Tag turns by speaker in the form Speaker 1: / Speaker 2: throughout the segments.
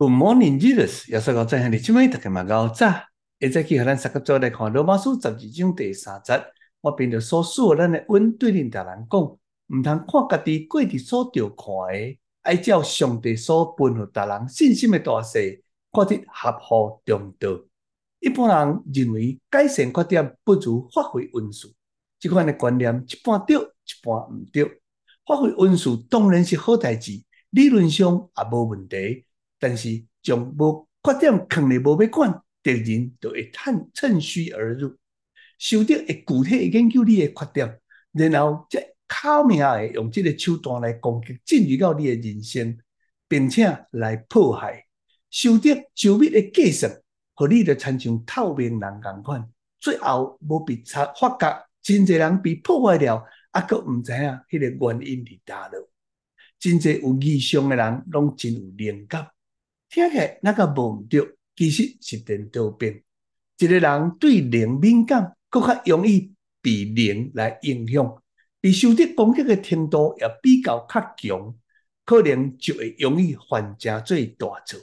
Speaker 1: Good morning, Jesus。耶稣讲真系你今日大家嘛搞早，现在去和咱三个做来看罗马书十二章第三节。我凭着所属咱的恩对恁大人讲，毋通看家己过伫所着看的，爱照上帝所吩咐大人信心的大细，看得合乎中道。一般人认为改善缺点不如发挥恩赐，这款的观念一半对，一半毋对。发挥恩赐当然是好代志，理论上也无问题。但是将无缺点藏咧无要管，敌人就会趁趁虚而入。修德会具体研究你的缺点，然后再巧妙的用这个手段来攻击，进入到你的人生，并且来迫害。修德周密的计算，和你的亲像透明人共款，最后无被察发觉，真侪人被破坏了，还阁毋知影迄个原因伫倒落。真侪有异象的人，拢真有灵感。听起来那个无对，其实是颠倒变。一个人对灵敏感，更较容易被灵来影响，被受到攻击的程度也比较较强，可能就会容易犯真做大错。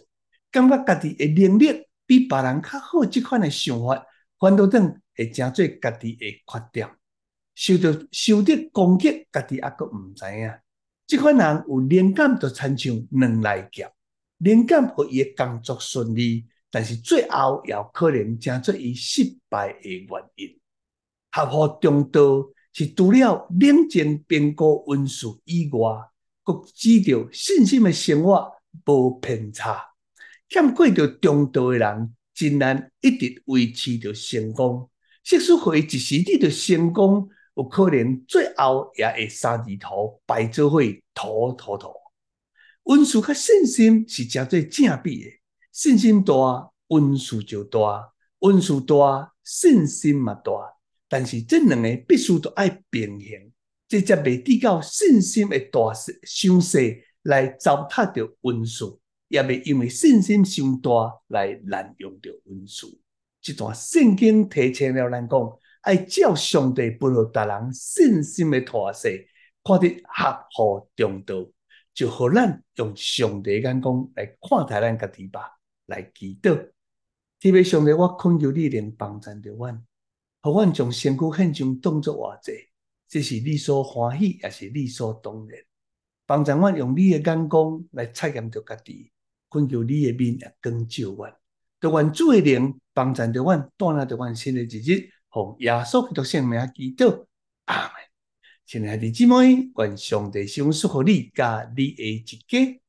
Speaker 1: 感觉家己的能力比别人较好，这款的想法，反倒等会成做家己的缺点。受到受到攻击，家己还阁毋知影。这款人有灵感，就亲像两来夹。灵感互伊个工作顺利，但是最后也可能成做伊失败的原因。合乎中道是除了冷静评估因素以外，各指着信心的生活无偏差。欠过着中道的人，真难一直维持着成功。即使会一时得着成功，有可能最后也会三字头败做伙土土土。恩赐甲信心是诚做正比的，信心大，恩赐就大；恩赐大，信心嘛大。但是这两个必须都爱平衡，这才未得到信心的大势伤势来糟蹋着恩赐，也未因为信心伤大来滥用着恩赐。这段圣经提醒了咱讲，爱照上帝吩咐大人信心的大势，看得合乎中道。就互咱用上帝眼光来看待咱家己吧，来祈祷。特别上帝，我恳求你能帮助着阮，互阮将身躯献上当作活祭，这是理所欢喜，也是理所当然。帮助阮用你的眼光来测验着家己，恳求你的面也光照阮，求阮主的灵帮助着阮，带领着阮新的日子，奉耶稣基督圣名祈祷，阿门。亲爱的姊妹，愿上帝赏赐予你，甲你的一家。